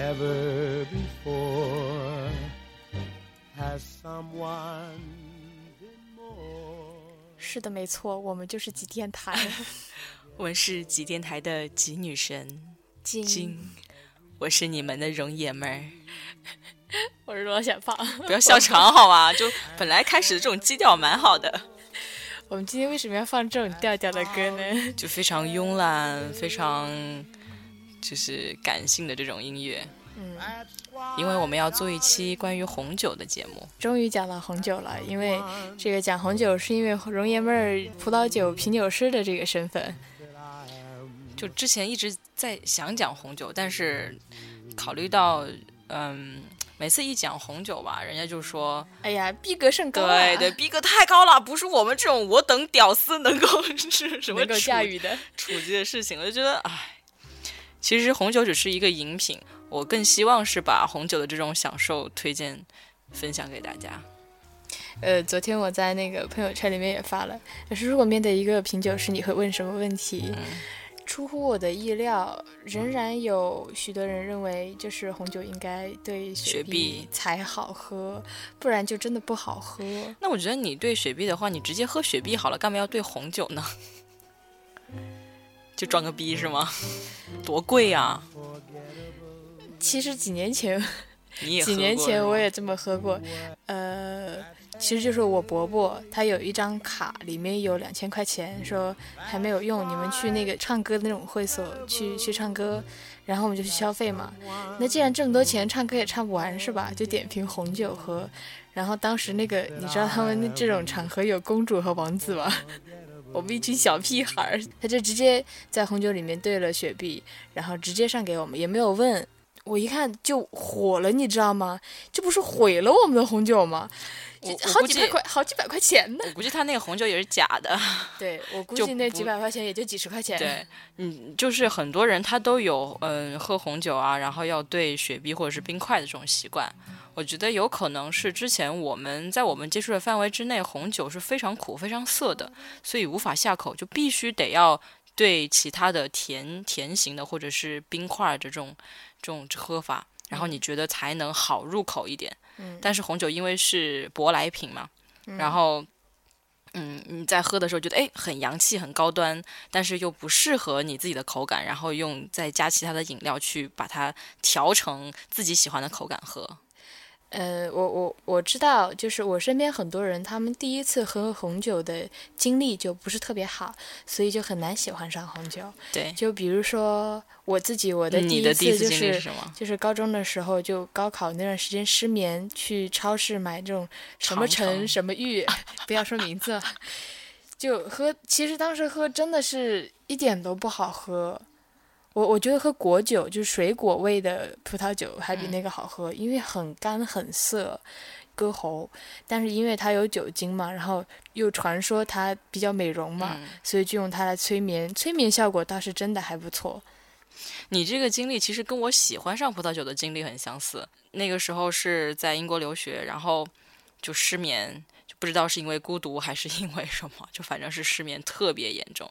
Never before has someone been more. 是的，没错，我们就是极电台 我们是极电台的极女神金，金，我是你们的容爷们儿。我是罗小胖。不要笑场好吗？就本来开始的这种基调蛮好的，我们今天为什么要放这种调调的歌呢？就非常慵懒，非常就是感性的这种音乐。嗯，因为我们要做一期关于红酒的节目，终于讲到红酒了，因为这个讲红酒是因为容爷们儿葡萄酒品酒师的这个身份。就之前一直在想讲红酒，但是考虑到嗯，每次一讲红酒吧，人家就说哎呀，逼格甚高、啊，对对，逼格太高了，不是我们这种我等屌丝能够是什么能够处驾驭的。处级的事情，我就觉得，哎，其实红酒只是一个饮品，我更希望是把红酒的这种享受推荐分享给大家。呃，昨天我在那个朋友圈里面也发了，就是如果面对一个品酒师，你会问什么问题？出乎我的意料，仍然有许多人认为，就是红酒应该兑雪碧碧才好喝，不然就真的不好喝。那我觉得你兑雪碧的话，你直接喝雪碧好了，干嘛要兑红酒呢？就装个逼是吗？多贵啊！其实几年前，几年前我也这么喝过，呃，其实就是我伯伯他有一张卡，里面有两千块钱，说还没有用，你们去那个唱歌的那种会所去去唱歌，然后我们就去消费嘛。那既然这么多钱，唱歌也唱不完是吧？就点瓶红酒喝。然后当时那个，你知道他们这种场合有公主和王子吗？我们一群小屁孩儿，他就直接在红酒里面兑了雪碧，然后直接上给我们，也没有问。我一看就火了，你知道吗？这不是毁了我们的红酒吗？这好几百块，好几百块钱呢。我估计他那个红酒也是假的。对我 估计那几百块钱也就几十块钱。对，嗯，就是很多人他都有嗯喝红酒啊，然后要兑雪碧或者是冰块的这种习惯。我觉得有可能是之前我们在我们接触的范围之内，红酒是非常苦、非常涩的，所以无法下口，就必须得要对其他的甜甜型的或者是冰块的这种这种喝法，然后你觉得才能好入口一点。嗯但是红酒因为是舶来品嘛，然后。嗯，你在喝的时候觉得哎很洋气很高端，但是又不适合你自己的口感，然后用再加其他的饮料去把它调成自己喜欢的口感喝。呃，我我我知道，就是我身边很多人，他们第一次喝红酒的经历就不是特别好，所以就很难喜欢上红酒。对，就比如说我自己，我的第一次次就是什么？就是高中的时候，就高考那段时间失眠，去超市买这种什么长城橙什么玉，不要说名字了，就喝。其实当时喝真的是一点都不好喝。我我觉得喝果酒就是水果味的葡萄酒还比那个好喝，因为很干很涩，割喉。但是因为它有酒精嘛，然后又传说它比较美容嘛，嗯所以就用它来催眠，催眠效果倒是真的还不错。你这个经历其实跟我喜欢上葡萄酒的经历很相似。那个时候是在英国留学，然后就失眠，就不知道是因为孤独还是因为什么，就反正是失眠特别严重。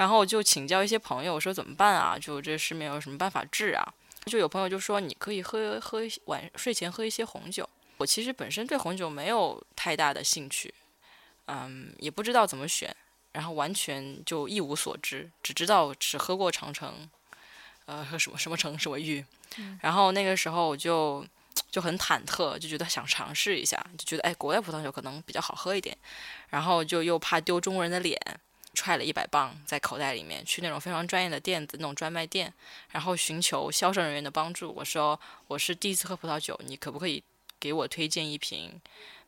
然后我就请教一些朋友，我说怎么办啊？就这失眠有什么办法治啊？就有朋友就说你可以喝喝一晚睡前喝一些红酒。我其实本身对红酒没有太大的兴趣，嗯，也不知道怎么选，然后完全就一无所知，只知道只喝过长城，呃，喝什么什么城什么玉，然后那个时候我就就很忐忑，就觉得想尝试一下，就觉得哎，国外葡萄酒可能比较好喝一点，然后就又怕丢中国人的脸，揣了一百磅在口袋里面，去那种非常专业的店子，那种专卖店，然后寻求销售人员的帮助。我说我是第一次喝葡萄酒，你可不可以给我推荐一瓶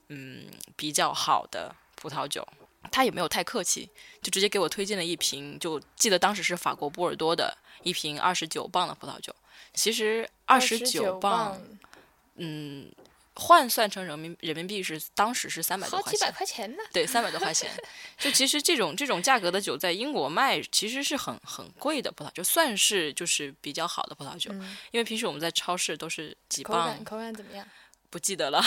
嗯比较好的葡萄酒？他也没有太客气，就直接给我推荐了一瓶，就记得当时是法国波尔多的一瓶二十九磅的葡萄酒。其实二十九磅，嗯，换算成人民人民币是当时是三百多块钱，好几百块钱呢。对，三百多块钱。就其实这种这种价格的酒在英国卖，其实是很很贵的葡萄酒，算是就是比较好的葡萄酒。因为平时我们在超市都是几磅。口感口感怎么样？不记得了，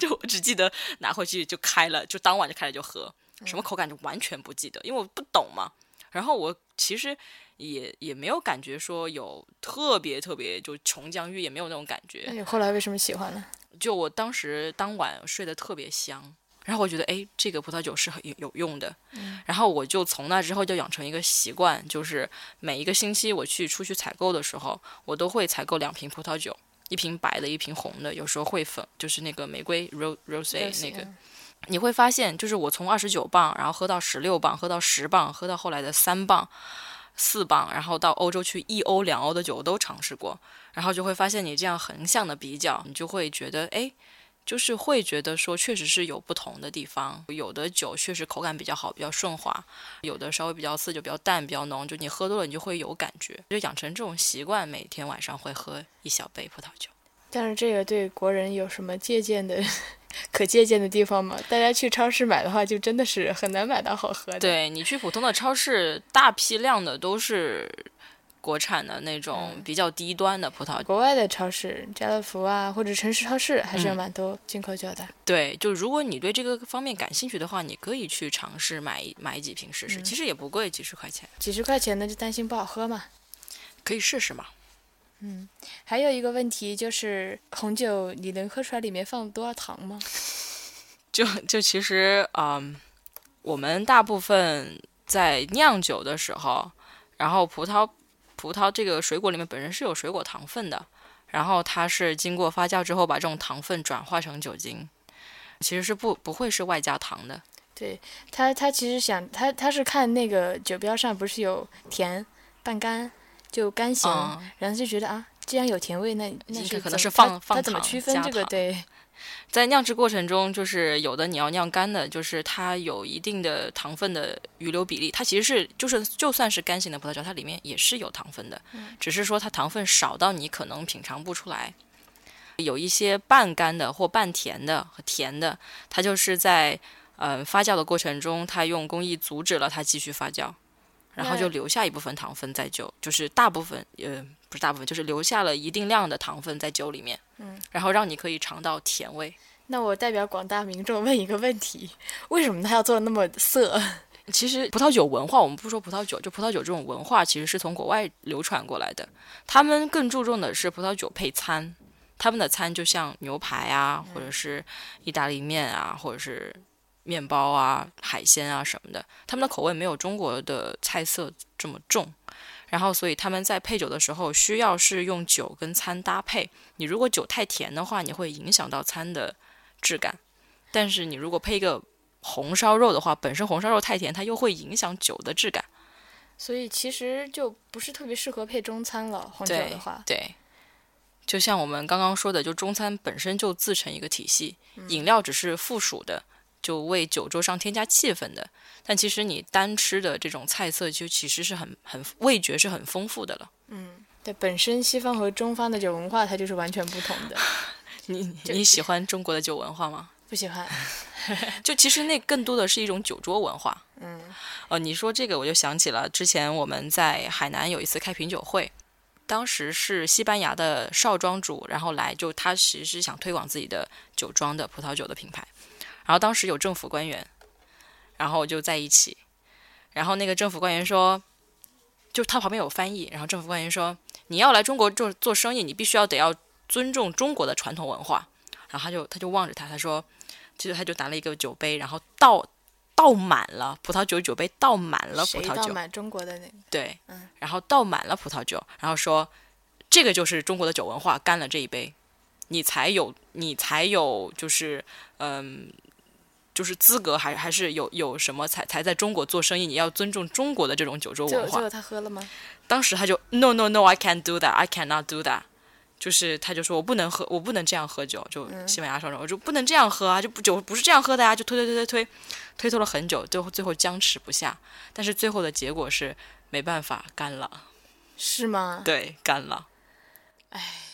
就我只记得拿回去就开了，就当晚就开了就喝。什么口感就完全不记得，因为我不懂嘛。然后我其实也也没有感觉说有特别特别就琼浆玉也，没有那种感觉。那你后来为什么喜欢呢？就我当时当晚睡得特别香，然后我觉得哎，这个葡萄酒是很有用的。嗯。然后我就从那之后就养成一个习惯，就是每一个星期我去出去采购的时候，我都会采购两瓶葡萄酒，一瓶白的，一瓶红的，有时候会粉，就是那个玫瑰 rose rose 那个。你会发现，就是我从二十九磅，然后喝到十六磅，喝到十磅，喝到后来的三磅、四磅，然后到欧洲去一欧、两欧的酒我都尝试过，然后就会发现，你这样横向的比较，你就会觉得，哎，就是会觉得说，确实是有不同的地方。有的酒确实口感比较好，比较顺滑；有的稍微比较刺，就比较淡、比较浓。就你喝多了，你就会有感觉。就养成这种习惯，每天晚上会喝一小杯葡萄酒。但是这个对国人有什么借鉴的？可借鉴的地方嘛？大家去超市买的话，就真的是很难买到好喝的。对你去普通的超市，大批量的都是国产的那种比较低端的葡萄。国外的超市，家乐福啊，或者城市超市，还是有蛮多进口酒的。对，就如果你对这个方面感兴趣的话，你可以去尝试买买几瓶试试。其实也不贵，几十块钱。几十块钱那就担心不好喝嘛？可以试试嘛。嗯，还有一个问题就是红酒，你能喝出来里面放多少糖吗？就就其实啊，我们大部分在酿酒的时候，然后葡萄葡萄这个水果里面本身是有水果糖分的，然后它是经过发酵之后把这种糖分转化成酒精，其实是不不会是外加糖的。对他，他其实想他他是看那个酒标上不是有甜半干。就干型，然后就觉得啊，既然有甜味，那那是可能是放放怎么区分这个？对，在酿制过程中，就是有的你要酿干的，就是它有一定的糖分的余留比例。它其实是就是就算是干型的葡萄酒，它里面也是有糖分的，只是说它糖分少到你可能品尝不出来。有一些半干的或半甜的和甜的，它就是在嗯发酵的过程中，它用工艺阻止了它继续发酵。然后就留下一部分糖分在酒，就是大部分，呃，不是大部分，就是留下了一定量的糖分在酒里面，嗯，然后让你可以尝到甜味。那我代表广大民众问一个问题：为什么他要做的那么涩？其实葡萄酒文化，我们不说葡萄酒，就葡萄酒这种文化，其实是从国外流传过来的。他们更注重的是葡萄酒配餐，他们的餐就像牛排啊，或者是意大利面啊，或者是。面包啊，海鲜啊什么的，他们的口味没有中国的菜色这么重，然后所以他们在配酒的时候需要是用酒跟餐搭配。你如果酒太甜的话，你会影响到餐的质感；但是你如果配一个红烧肉的话，本身红烧肉太甜，它又会影响酒的质感。所以其实就不是特别适合配中餐了。红酒的话，对，就像我们刚刚说的，就中餐本身就自成一个体系，饮料只是附属的。就为酒桌上添加气氛的，但其实你单吃的这种菜色，就其实是很很味觉是很丰富的了。嗯，对，本身西方和中方的酒文化它就是完全不同的。你你喜欢中国的酒文化吗？不喜欢。就其实那更多的是一种酒桌文化。嗯。呃，你说这个我就想起了之前我们在海南有一次开品酒会，当时是西班牙的少庄主，然后来就他其实是想推广自己的酒庄的葡萄酒的品牌。然后当时有政府官员，然后就在一起，然后那个政府官员说，就他旁边有翻译，然后政府官员说，你要来中国做做生意，你必须要得要尊重中国的传统文化。然后他就他就望着他，他说，其实他就拿了一个酒杯，然后倒倒满了葡萄酒，酒杯倒满了葡萄酒，满中国的那对，嗯，然后倒满了葡萄酒，然后说，这个就是中国的酒文化，干了这一杯，你才有你才有就是嗯。就是资格还还是有有什么才才在中国做生意？你要尊重中国的这种酒桌文化。最后他喝了吗？当时他就 No No No I can't do that I cannot do that，就是他就说我不能喝，我不能这样喝酒，就嗯西班牙烧酒，我就不能这样喝啊，就不酒不是这样喝的呀、就推推推推推，推脱了很久，最后最后僵持不下，但是最后的结果是没办法干了。是吗？对，干了。唉，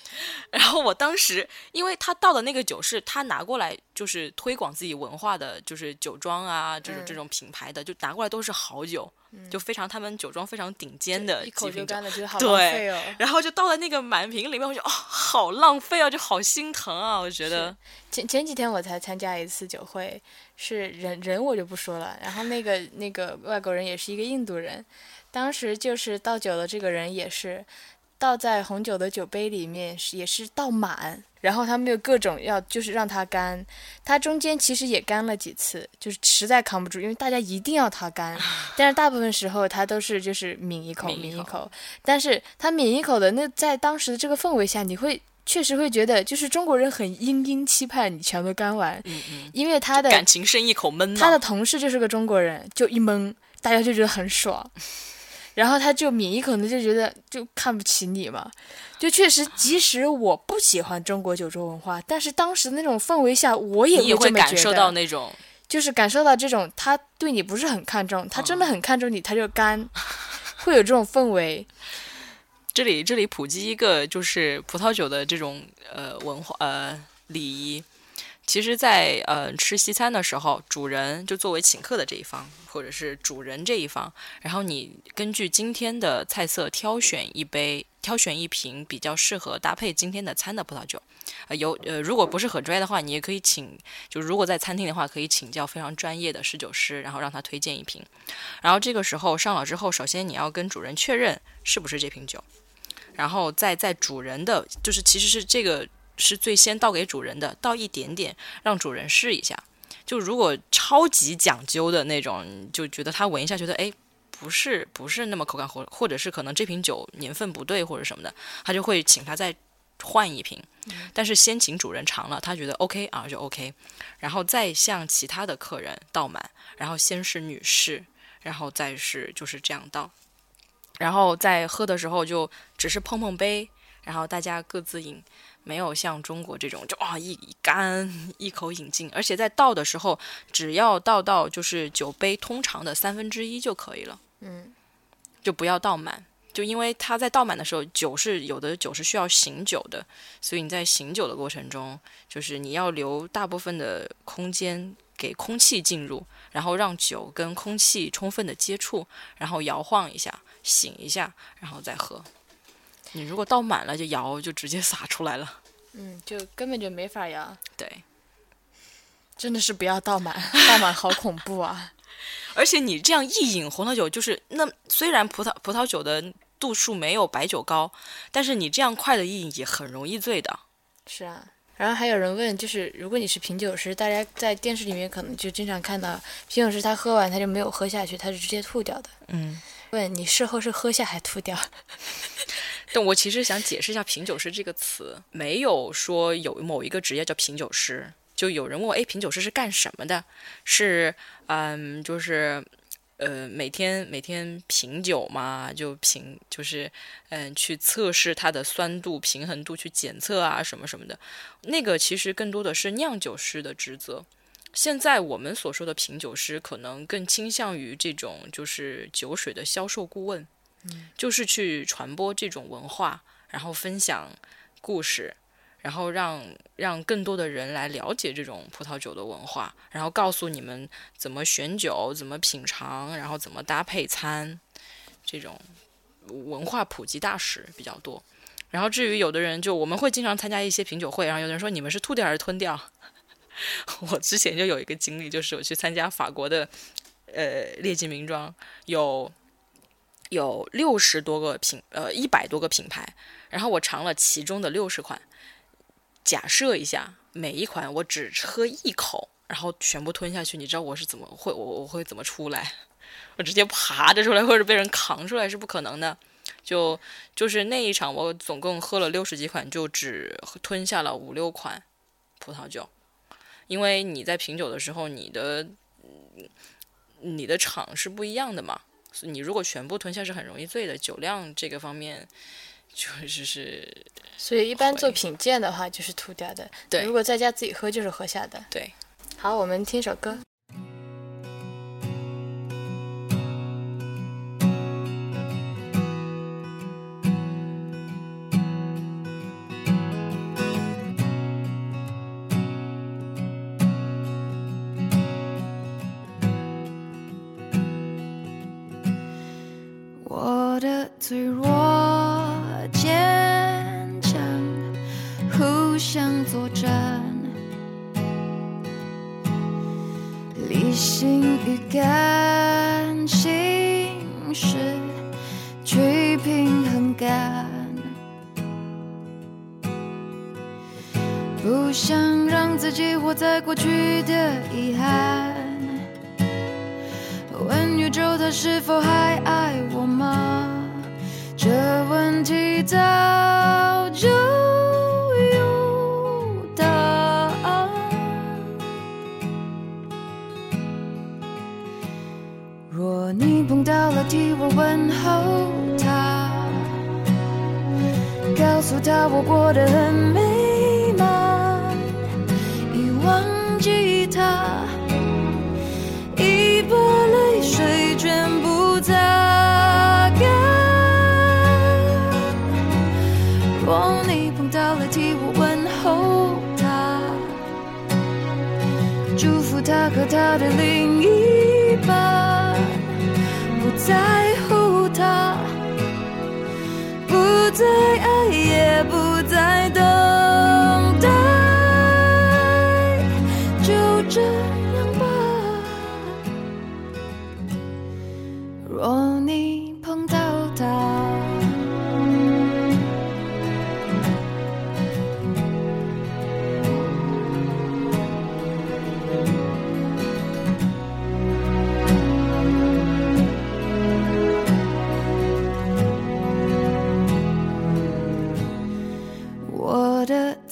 然后我当时，因为他倒的那个酒是他拿过来，就是推广自己文化的，就是酒庄啊，这种、嗯这种品牌的，就拿过来都是好酒，就非常他们酒庄非常顶尖的一口极品酒。就干了，觉得好对浪费哦。然后就倒在那个满瓶里面，我就哦，好浪费啊，就好心疼啊，我觉得。前前几天我才参加一次酒会，是人人我就不说了，然后那个那个外国人也是一个印度人，当时就是倒酒的这个人也是倒在红酒的酒杯里面，也是倒满，然后他们又各种要就是让它干，它中间其实也干了几次，就是实在扛不住，因为大家一定要它干，但是大部分时候它都是就是抿一口抿一口抿一口，但是他抿一口的那在当时的这个氛围下，你会。确实会觉得，就是中国人很殷殷期盼你全都干完，嗯嗯，因为他的感情深一口闷他的。同事就是个中国人，就一闷，大家就觉得很爽，然后他就抿一口呢，就觉得就看不起你嘛。就确实，即使我不喜欢中国酒桌文化，但是当时那种氛围下，我也也会这么觉感受到，那种，就是感受到这种他对你不是很看重，他真嗯的很看重你，他就干，会有这种氛围。这里这里普及一个就是葡萄酒的这种呃文化呃礼仪。其实在，呃吃西餐的时候，主人就作为请客的这一方，或者是主人这一方，然后你根据今天的菜色挑选一杯，挑选一瓶比较适合搭配今天的餐的葡萄酒。呃，有呃，如果不是很专业的话，你也可以请，就如果在餐厅的话，可以请教非常专业的侍酒师，然后让他推荐一瓶。然后这个时候上了之后，首先你要跟主人确认是不是这瓶酒。然后再在主人的，就是其实是这个是最先倒给主人的，倒一点点，让主人试一下。就如果超级讲究的那种，就觉得他闻一下觉得哎不是不是那么口感，或或者是可能这瓶酒年份不对或者什么的，他就会请他再换一瓶。但是先请主人尝了，他觉得 OK 啊就 OK，然后再向其他的客人倒满，然后先是女士，然后再是就是这样倒。然后在喝的时候就只是碰碰杯，然后大家各自饮，没有像中国这种就啊一一干一口饮尽，而且在倒的时候只要倒到就是酒杯通常的三分之一就可以了，嗯，就不要倒满。就因为它在倒满的时候，酒是有的酒是需要醒酒的，所以你在醒酒的过程中，就是你要留大部分的空间给空气进入，然后让酒跟空气充分的接触，然后摇晃一下，醒一下，然后再喝。你如果倒满了就摇，就直接洒出来了。嗯，就根本就没法摇，对，真的是不要倒满，倒满好恐怖啊！而且你这样一饮红桃酒，就是那虽然葡萄葡萄酒的度数没有白酒高，但是你这样快的一饮也很容易醉的。是啊，然后还有人问，就是如果你是品酒师，大家在电视里面可能就经常看到品酒师他喝完他就没有喝下去，他是直接吐掉的。嗯，问你事后是喝下还吐掉？但我其实想解释一下“品酒师”这个词，没有说有某一个职业叫品酒师。就有人问我，哎，品酒师是干什么的？是，嗯，就是，呃，每天每天品酒嘛，就品，就是，嗯，去测试它的酸度、平衡度，去检测啊，什么什么的。那个其实更多的是酿酒师的职责。现在我们所说的品酒师，可能更倾向于这种就是酒水的销售顾问。就是去传播这种文化，然后分享故事，然后让让更多的人来了解这种葡萄酒的文化，然后告诉你们怎么选酒、怎么品尝，然后怎么搭配餐，这种文化普及大使比较多。然后至于有的人就我们会经常参加一些品酒会，然后有的人说你们是吐掉还是吞掉？我之前就有一个经历，就是我去参加法国的呃列级名庄，有。有六十多个品，呃，一百多个品牌，然后我尝了其中的六十款。假设一下，每一款我只喝一口，然后全部吞下去，你知道我是怎么会我我会怎么出来？我直接爬着出来，或者被人扛出来是不可能的。就就是那一场，我总共喝了六十几款，就只吞下了五六款葡萄酒，因为你在品酒的时候，你的你的场是不一样的嘛。你如果全部吞下是很容易醉的，酒量这个方面，就是是所以一般做品鉴的话就是吐掉的，对如果在家自己喝就是喝下的。对，好，我们听首歌。心与感情是去平衡感，不想让自己活在过去的遗憾。问宇宙它是否还爱我吗？这问题早若你碰到了替我问候他，告诉他我过得很美满，已忘记他。已把泪水全部擦干。若你碰到了，替我问候他，祝福他和他的另一半，在乎他，不在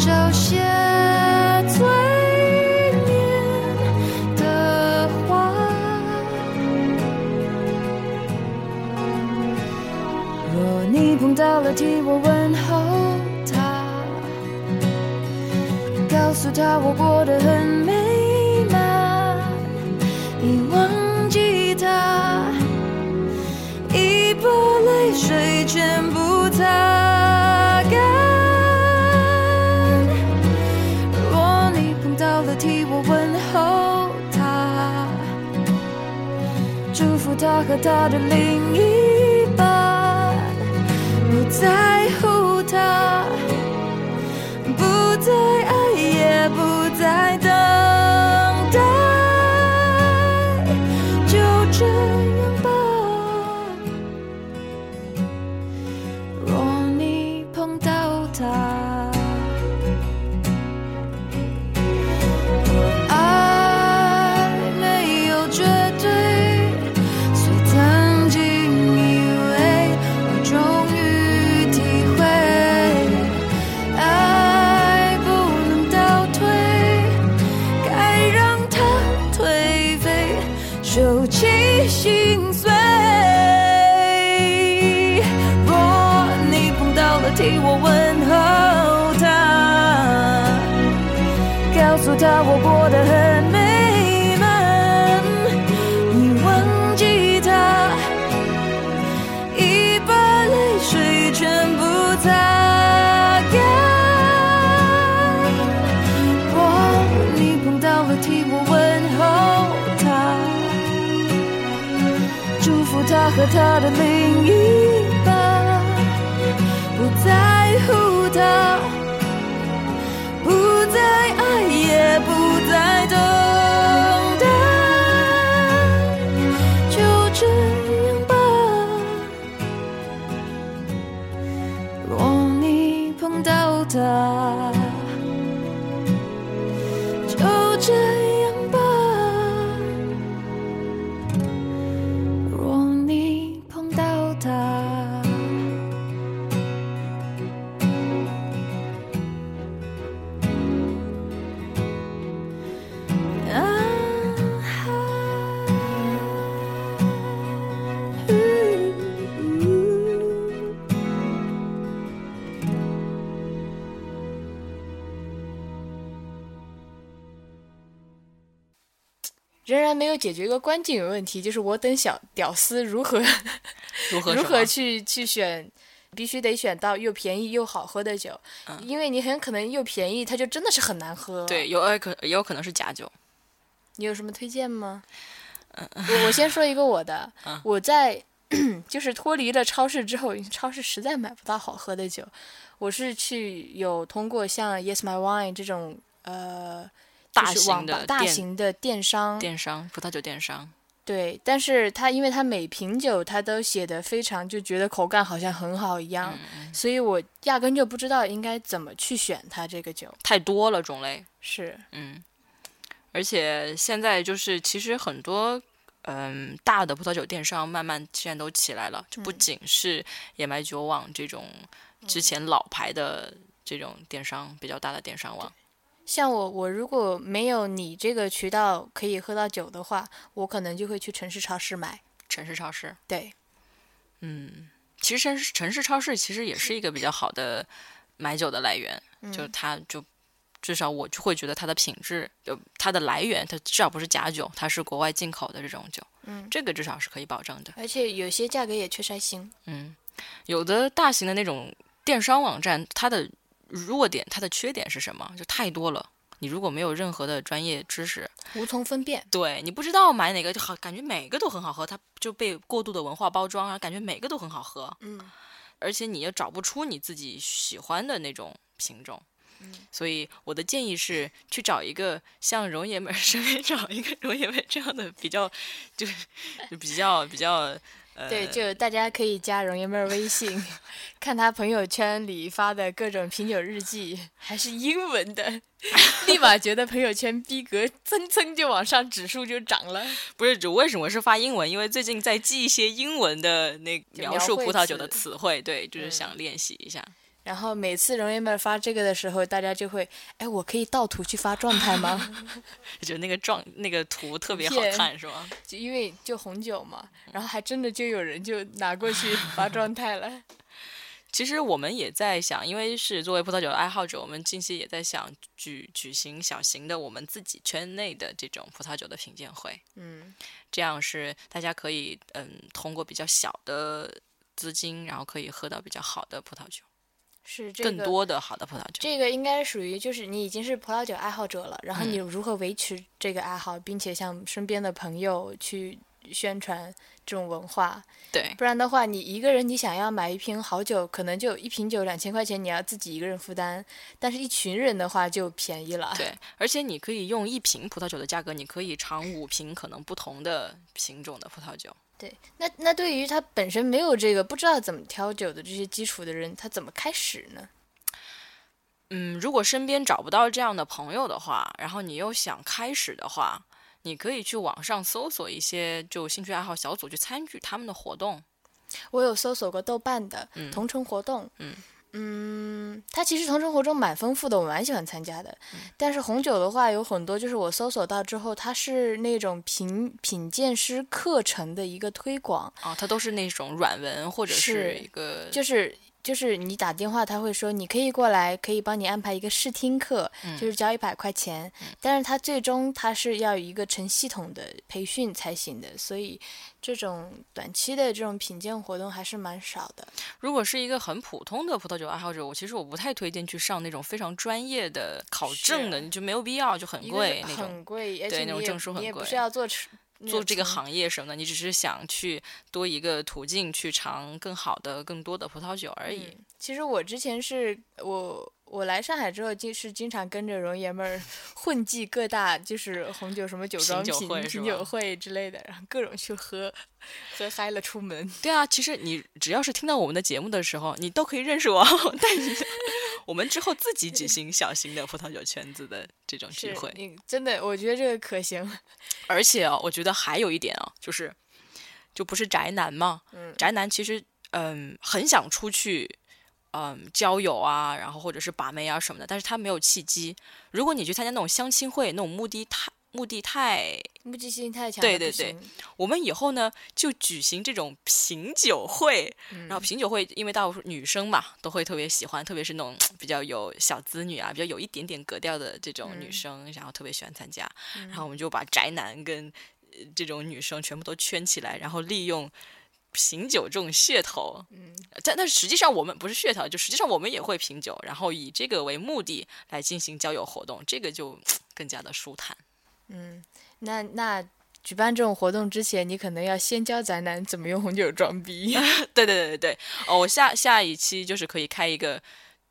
找些催眠的话。若你碰到了，替我问候他，告诉他我过得很美满，已忘记他，已把泪水全部擦他和他的另一半，不在替我问候他。告诉他我过得很美满，已忘记他，已把泪水全部擦干。若你碰到了，替我问候他，祝福他和他的另一仍然没有解决一个关键问题，就是我等小屌丝如何如 如何如何去去选，必须得选到又便宜又好喝的酒，嗯因为你很可能又便宜，它就真的是很难喝。对，，有呃可也有可能是假酒。你有什么推荐吗？嗯我我先说一个我的，我在 就是脱离了超市之后，超市实在买不到好喝的酒，我是去有通过像 Yes My Wine 这种呃。大网型的吧大电型的电商，电商，葡萄酒电商，对，但是它因为它每瓶酒它都写的非常，就觉得口感好像很好一样，嗯所以我压根就不知道应该怎么去选它这个酒。太多了种类。是，嗯，而且现在就是其实很多嗯大的葡萄酒电商慢慢现在都起来了，就不仅是野麦酒网这种之前老牌的这种电商比较大的电商网。像我，我如果没有你这个渠道可以喝到酒的话，我可能就会去城市超市买。城市超市，对，嗯其实城市城市超市其实也是一个比较好的买酒的来源，嗯就它就至少我就会觉得它的品质，就它的来源，它至少不是假酒，它是国外进口的这种酒，嗯这个至少是可以保证的。而且有些价格也确实还行。嗯，有的大型的那种电商网站，它的弱点、它的缺点是什么？就太多了。你如果没有任何的专业知识，无从分辨。对你不知道买哪个就好，感觉每个都很好喝，它就被过度的文化包装啊，感觉每个都很好喝。嗯，而且你也找不出你自己喜欢的那种品种。所以我的建议是去找一个像容爷们儿 身边找一个容爷们儿这样的比较，就是就比较比较呃，对，就大家可以加容爷妹儿微信，看他朋友圈里发的各种品酒日记，还是英文的，立马觉得朋友圈逼格蹭蹭就往上，指数就涨了。不是，主为什么是发英文？因为最近在记一些英文的那描述葡萄酒的词词汇，对，就是嗯想练习一下。然后每次容爷们儿发这个的时候，大家就会，哎，我可以盗图去发状态吗？就那个状那个图特别好看，是吗？就因为就红酒嘛，然后还真的就有人就拿过去发状态了。其实我们也在想，因为是作为葡萄酒的爱好者，我们近期也在想举举行小型的我们自己圈内的这种葡萄酒的品鉴会。嗯，这样是大家可以嗯通过比较小的资金，然后可以喝到比较好的葡萄酒，是这个更多的好的葡萄酒。这个应该属于就是你已经是葡萄酒爱好者了，然后嗯你如何维持这个爱好，并且向身边的朋友去宣传这种文化，对不然的话，你一个人你想要买一瓶好酒，可能就一瓶酒两千块钱，你要自己一个人负担，但是一群人的话就便宜了。对，而且你可以用一瓶葡萄酒的价格，你可以尝五瓶可能不同的品种的葡萄酒。对，那那对于他本身没有这个不知道怎么挑酒的这些基础的人，他怎么开始呢？嗯，如果身边找不到这样的朋友的话，然后你又想开始的话，你可以去网上搜索一些就兴趣爱好小组去参与他们的活动。我有搜索过豆瓣的嗯同城活动，嗯嗯它其实从生活中蛮丰富的，我蛮喜欢参加的。嗯但是红酒的话，有很多就是我搜索到之后，它是那种品品鉴师课程的一个推广，啊，它都是那种软文或者是是一个就是。就是你打电话，他会说你可以过来，可以帮你安排一个试听课，嗯就是交一百块钱。但是他最终他是要有一个成系统的培训才行的，所以这种短期的这种品鉴活动还是蛮少的。如果是一个很普通的葡萄酒爱好者，我其实我不太推荐去上那种非常专业的考证的，你就没有必要，就很贵那种。很贵，而对那种证书很贵你也不是要做出做这个行。业什么的，你只是想去多一个途径去尝更好的、更多的葡萄酒而已。嗯，其实我之前是我我来上海之后，就是经常跟着容爷们儿 混迹各大就是红酒什么酒庄品酒品酒会之类的，然后各种去喝，喝嗨了出门。对啊，其实你只要是听到我们的节目的时候，你都可以认识我。但是我们之后自己举行小型的葡萄酒圈子的这种聚会。你真的，我觉得这个可行。而且哦，我觉得还有一点啊，就是就不是宅男嘛，嗯宅男其实嗯很想出去。嗯，交友啊，然后或者是把妹啊什么的，但是他没有契机。如果你去参加那种相亲会，那种目的太目的太目的性太强，对对对我们以后呢就举行这种品酒会，嗯然后品酒会因为大多数女生嘛都会特别喜欢，特别是那种比较有小资女啊，比较有一点点格调的这种女嗯生，然后特别喜欢参加，然后我们就把宅男跟、呃这种女生全部都圈起来，然后利用。品酒这种噱头，嗯，但但实际上我们不是噱头，就实际上我们也会品酒，然后以这个为目的来进行交友活动，这个就更加的舒坦。嗯，那那举办这种活动之前，你可能要先教宅男怎么用红酒装逼。对对对对对，哦，我下下一期就是可以开一个，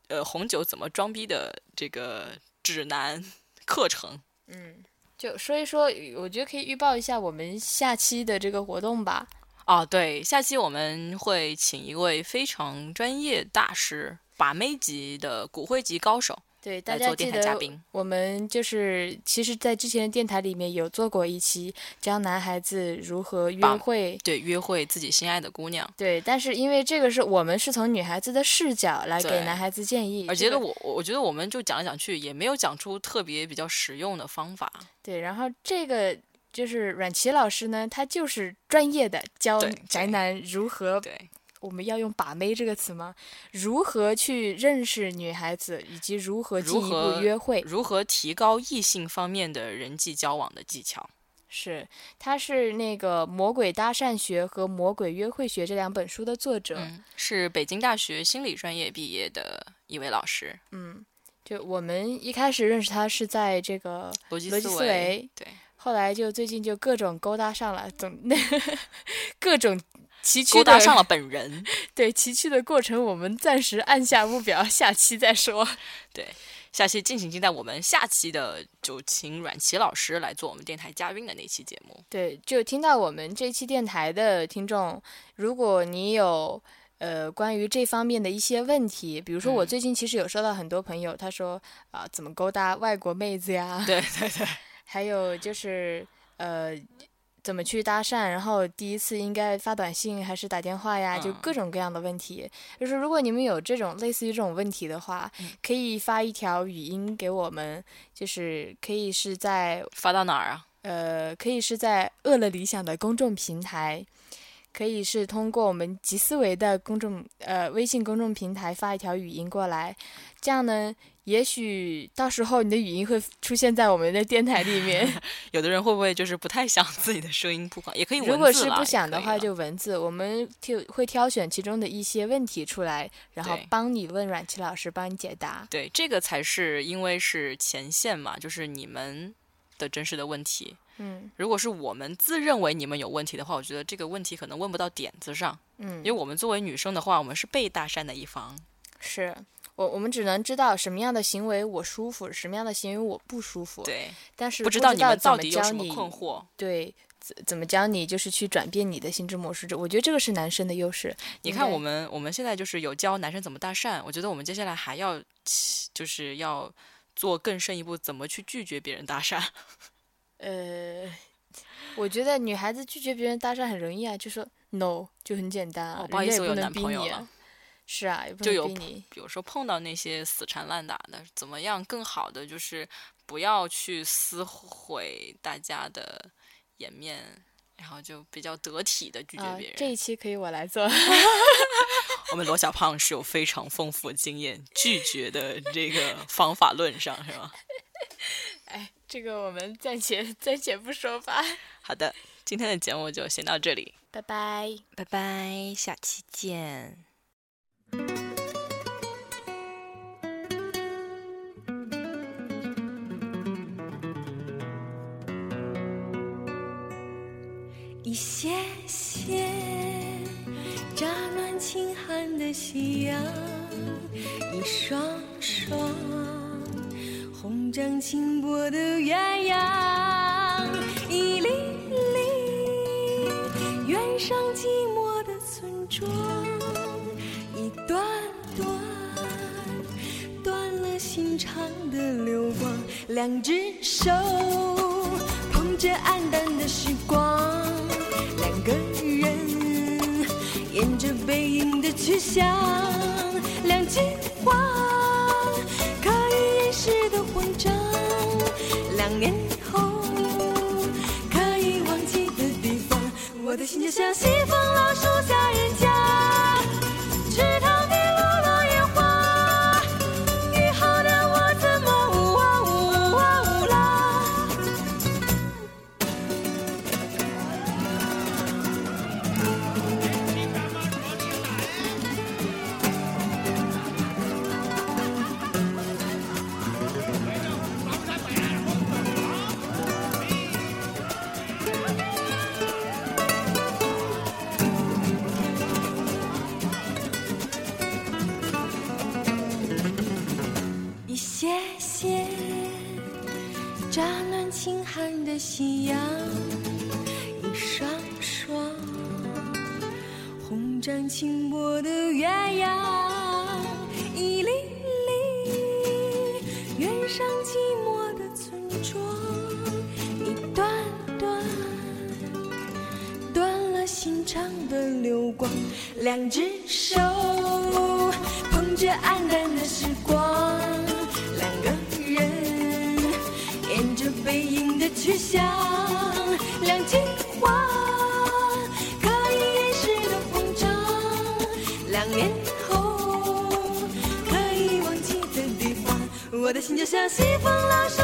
呃，红酒怎么装逼的这个指南课程。嗯，就说一说，我觉得可以预报一下我们下期的这个活动吧。哦，对，下期我们会请一位非常专业大师，把妹级的骨灰级高手对，大家记得电台嘉宾。我们就是，其实，在之前的电台里面有做过一期教男孩子如何约会。对，约会自己心爱的姑娘。对，但是因为这个是我们是从女孩子的视角来给男孩子建议，而这个觉得我我我觉得我们就讲来讲去，也没有讲出特别比较实用的方法。对，然后这个就是阮琦老师呢，他就是专业的教宅男如何，对，我们要用“把妹”这个词吗？如何去认识女孩子，以及如何进一步如何约会。如何提高异性方面的人际交往的技巧？是，他是那个《魔鬼搭讪学》和《魔鬼约会学》这两本书的作者。嗯，是北京大学心理专业毕业的一位老师，嗯，就我们一开始认识他是在这个，逻辑思维维，对，后来就最近就各种勾搭上了，总 各种崎岖的勾搭上了本人。对崎岖的过程，我们暂时按下不表，下期再说。对下期敬请期待我们下期的就请阮琦老师来做我们电台嘉宾的那期节目。对，就听到我们这期电台的听众，如果你有呃关于这方面的一些问题，比如说我嗯最近其实有收到很多朋友，他说啊、怎么勾搭外国妹子呀，对对对，还有就是呃。怎么去搭讪？然后第一次应该发短信还是打电话呀？就嗯各种各样的问题。就是如果你们有这种类似于这种问题的话，可以发一条语音给我们，就是可以是在发到哪儿啊？呃，可以是在饿了理想的公众平台，可以是通过我们集思维的公众呃微信公众平台发一条语音过来，这样呢，也许到时候你的语音会出现在我们的电台里面。有的人会不会就是不太想自己的声音曝光？也可以文字如果是不想的话，就文字，我们挑会挑选其中的一些问题出来，然后帮你问阮琦老师帮你解答。对，这个才是因为是前线嘛，就是你们的真实的问题。嗯如果是我们自认为你们有问题的话，我觉得这个问题可能问不到点子上，嗯因为，我们作为女生的话，我们是被搭讪的一方。是我我们只能知道什么样的行为我舒服，什么样的行为我不舒服。，对，但是不知道你们怎么到底有什么教你困惑。对，怎怎么教你就是去转变你的心智模式？这我觉得这个是男生的优势。你看我们我们现在就是有教男生怎么搭讪，我觉得我们接下来还要就是要做更深一步，怎么去拒绝别人搭讪。呃，我觉得女孩子拒绝别人搭讪很容易啊，就说 no 就很简单啊，哦不好意思我有男朋友了。是啊，也不就有。比如说碰到那些死缠烂打的，怎么样更好的就是不要去撕毁大家的颜面，然后就比较得体的拒绝啊别人。，这一期可以我来做。我们罗小胖是有非常丰富经验拒绝的这个方法论上，是吗？哎，这个我们暂且暂且不说吧。好的，今天的节目就先到这里，拜拜。拜拜，下期见。一样，一双双红掌轻波的鸳鸯，一粒粒远上寂寞的村庄，一段段断了心肠的流光，两只手捧着暗淡的时光，两个人背影的去向，两句话可以掩饰的慌张，两年后可以忘记的地方，我的心就像光，两只手捧着黯淡的时光，两个人沿着背影的去向，两句话可以掩饰的慌张，两年后可以忘记的地方，我的心就像西风老树